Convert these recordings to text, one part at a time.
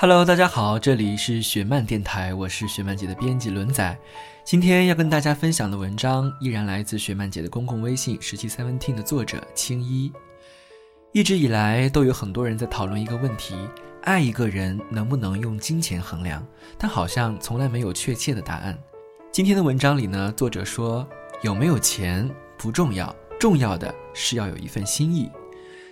Hello，大家好，这里是雪漫电台，我是雪漫姐的编辑轮仔。今天要跟大家分享的文章依然来自雪漫姐的公共微信十七 seventeen 的作者青衣。一直以来都有很多人在讨论一个问题：爱一个人能不能用金钱衡量？但好像从来没有确切的答案。今天的文章里呢，作者说有没有钱不重要，重要的是要有一份心意。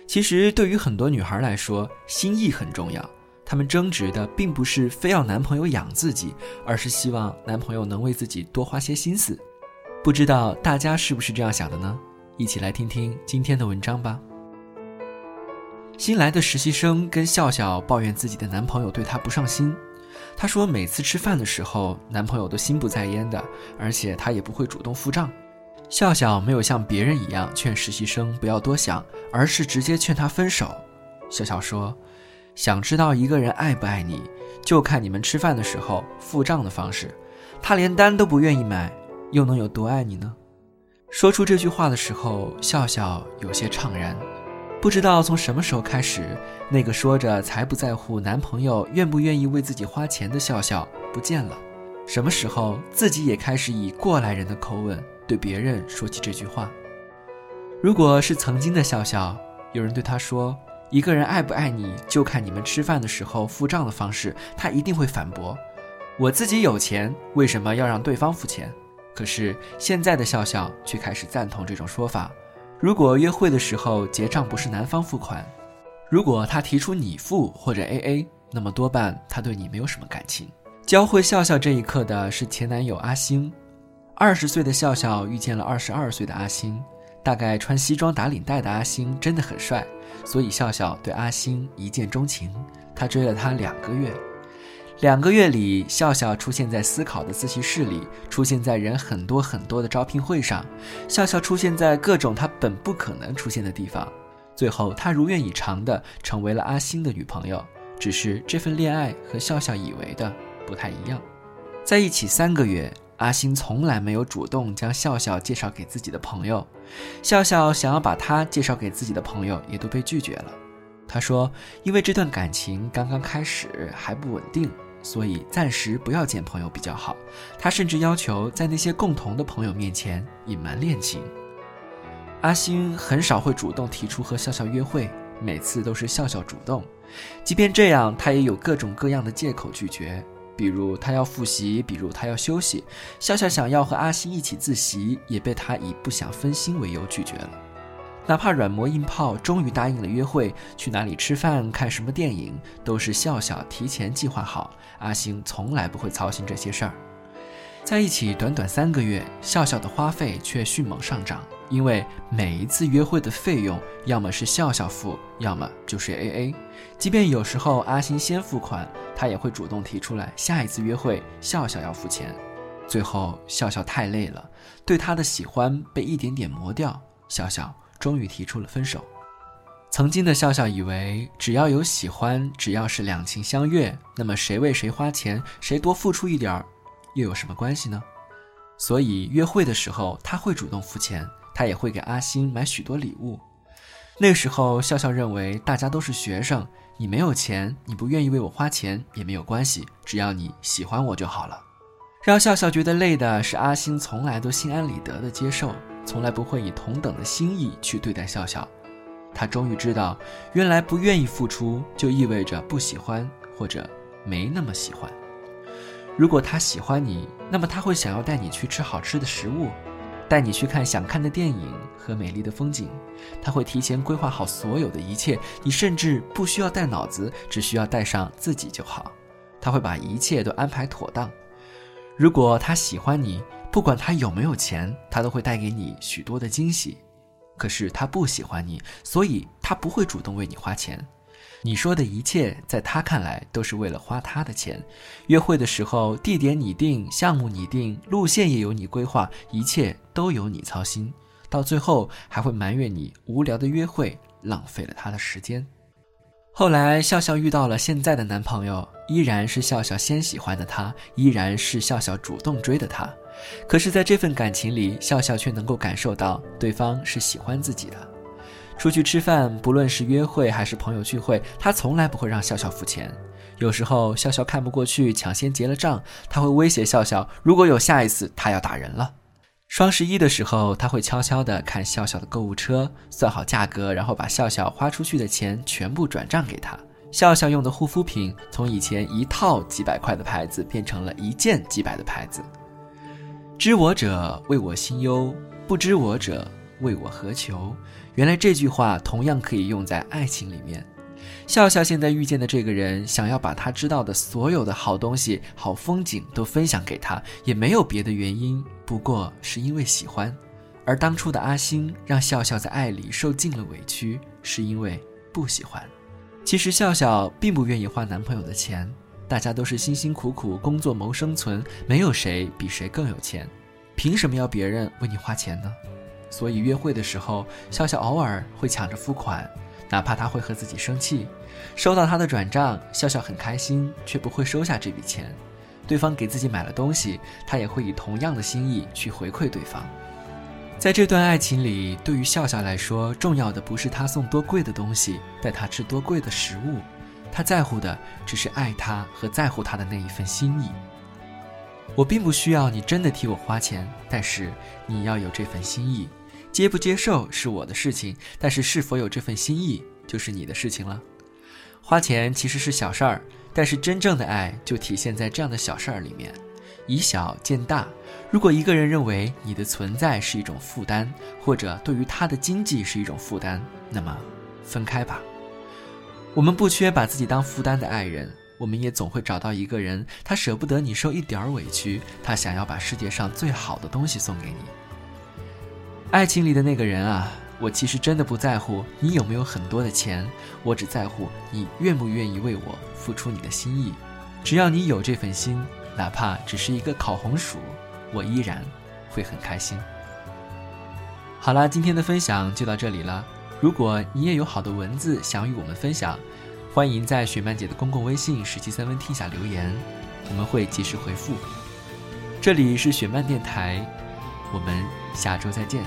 其实对于很多女孩来说，心意很重要。他们争执的并不是非要男朋友养自己，而是希望男朋友能为自己多花些心思。不知道大家是不是这样想的呢？一起来听听今天的文章吧。新来的实习生跟笑笑抱怨自己的男朋友对她不上心。她说每次吃饭的时候，男朋友都心不在焉的，而且他也不会主动付账。笑笑没有像别人一样劝实习生不要多想，而是直接劝他分手。笑笑说。想知道一个人爱不爱你，就看你们吃饭的时候付账的方式。他连单都不愿意买，又能有多爱你呢？说出这句话的时候，笑笑有些怅然。不知道从什么时候开始，那个说着才不在乎男朋友愿不愿意为自己花钱的笑笑不见了。什么时候自己也开始以过来人的口吻对别人说起这句话？如果是曾经的笑笑，有人对他说。一个人爱不爱你，就看你们吃饭的时候付账的方式。他一定会反驳：“我自己有钱，为什么要让对方付钱？”可是现在的笑笑却开始赞同这种说法。如果约会的时候结账不是男方付款，如果他提出你付或者 A A，那么多半他对你没有什么感情。教会笑笑这一刻的是前男友阿星。二十岁的笑笑遇见了二十二岁的阿星。大概穿西装打领带的阿星真的很帅，所以笑笑对阿星一见钟情。他追了他两个月，两个月里，笑笑出现在思考的自习室里，出现在人很多很多的招聘会上，笑笑出现在各种他本不可能出现的地方。最后，他如愿以偿的成为了阿星的女朋友。只是这份恋爱和笑笑以为的不太一样。在一起三个月。阿星从来没有主动将笑笑介绍给自己的朋友，笑笑想要把他介绍给自己的朋友，也都被拒绝了。他说：“因为这段感情刚刚开始还不稳定，所以暂时不要见朋友比较好。”他甚至要求在那些共同的朋友面前隐瞒恋情。阿星很少会主动提出和笑笑约会，每次都是笑笑主动，即便这样，他也有各种各样的借口拒绝。比如他要复习，比如他要休息。笑笑想要和阿星一起自习，也被他以不想分心为由拒绝了。哪怕软磨硬泡，终于答应了约会，去哪里吃饭、看什么电影，都是笑笑提前计划好。阿星从来不会操心这些事儿。在一起短短三个月，笑笑的花费却迅猛上涨。因为每一次约会的费用，要么是笑笑付，要么就是 A A。即便有时候阿星先付款，他也会主动提出来，下一次约会笑笑要付钱。最后笑笑太累了，对他的喜欢被一点点磨掉，笑笑终于提出了分手。曾经的笑笑以为，只要有喜欢，只要是两情相悦，那么谁为谁花钱，谁多付出一点儿，又有什么关系呢？所以约会的时候，他会主动付钱。他也会给阿星买许多礼物。那时候，笑笑认为大家都是学生，你没有钱，你不愿意为我花钱也没有关系，只要你喜欢我就好了。让笑笑觉得累的是，阿星从来都心安理得的接受，从来不会以同等的心意去对待笑笑。他终于知道，原来不愿意付出就意味着不喜欢或者没那么喜欢。如果他喜欢你，那么他会想要带你去吃好吃的食物，带你去看想看的电影和美丽的风景。他会提前规划好所有的一切，你甚至不需要带脑子，只需要带上自己就好。他会把一切都安排妥当。如果他喜欢你，不管他有没有钱，他都会带给你许多的惊喜。可是他不喜欢你，所以他不会主动为你花钱。你说的一切，在他看来都是为了花他的钱。约会的时候，地点你定，项目你定，路线也由你规划，一切都由你操心。到最后还会埋怨你无聊的约会浪费了他的时间。后来笑笑遇到了现在的男朋友，依然是笑笑先喜欢的他，依然是笑笑主动追的他。可是，在这份感情里，笑笑却能够感受到对方是喜欢自己的。出去吃饭，不论是约会还是朋友聚会，他从来不会让笑笑付钱。有时候笑笑看不过去，抢先结了账，他会威胁笑笑，如果有下一次，他要打人了。双十一的时候，他会悄悄地看笑笑的购物车，算好价格，然后把笑笑花出去的钱全部转账给他。笑笑用的护肤品，从以前一套几百块的牌子，变成了一件几百的牌子。知我者为我心忧，不知我者为我何求。原来这句话同样可以用在爱情里面。笑笑现在遇见的这个人，想要把他知道的所有的好东西、好风景都分享给他，也没有别的原因，不过是因为喜欢。而当初的阿星让笑笑在爱里受尽了委屈，是因为不喜欢。其实笑笑并不愿意花男朋友的钱。大家都是辛辛苦苦工作谋生存，没有谁比谁更有钱，凭什么要别人为你花钱呢？所以约会的时候，笑笑偶尔会抢着付款，哪怕他会和自己生气。收到他的转账，笑笑很开心，却不会收下这笔钱。对方给自己买了东西，他也会以同样的心意去回馈对方。在这段爱情里，对于笑笑来说，重要的不是他送多贵的东西，带他吃多贵的食物。他在乎的只是爱他和在乎他的那一份心意。我并不需要你真的替我花钱，但是你要有这份心意。接不接受是我的事情，但是是否有这份心意就是你的事情了。花钱其实是小事儿，但是真正的爱就体现在这样的小事儿里面。以小见大。如果一个人认为你的存在是一种负担，或者对于他的经济是一种负担，那么分开吧。我们不缺把自己当负担的爱人，我们也总会找到一个人，他舍不得你受一点儿委屈，他想要把世界上最好的东西送给你。爱情里的那个人啊，我其实真的不在乎你有没有很多的钱，我只在乎你愿不愿意为我付出你的心意。只要你有这份心，哪怕只是一个烤红薯，我依然会很开心。好啦，今天的分享就到这里了。如果你也有好的文字想与我们分享，欢迎在雪漫姐的公共微信“十七三分听”下留言，我们会及时回复。这里是雪漫电台，我们下周再见。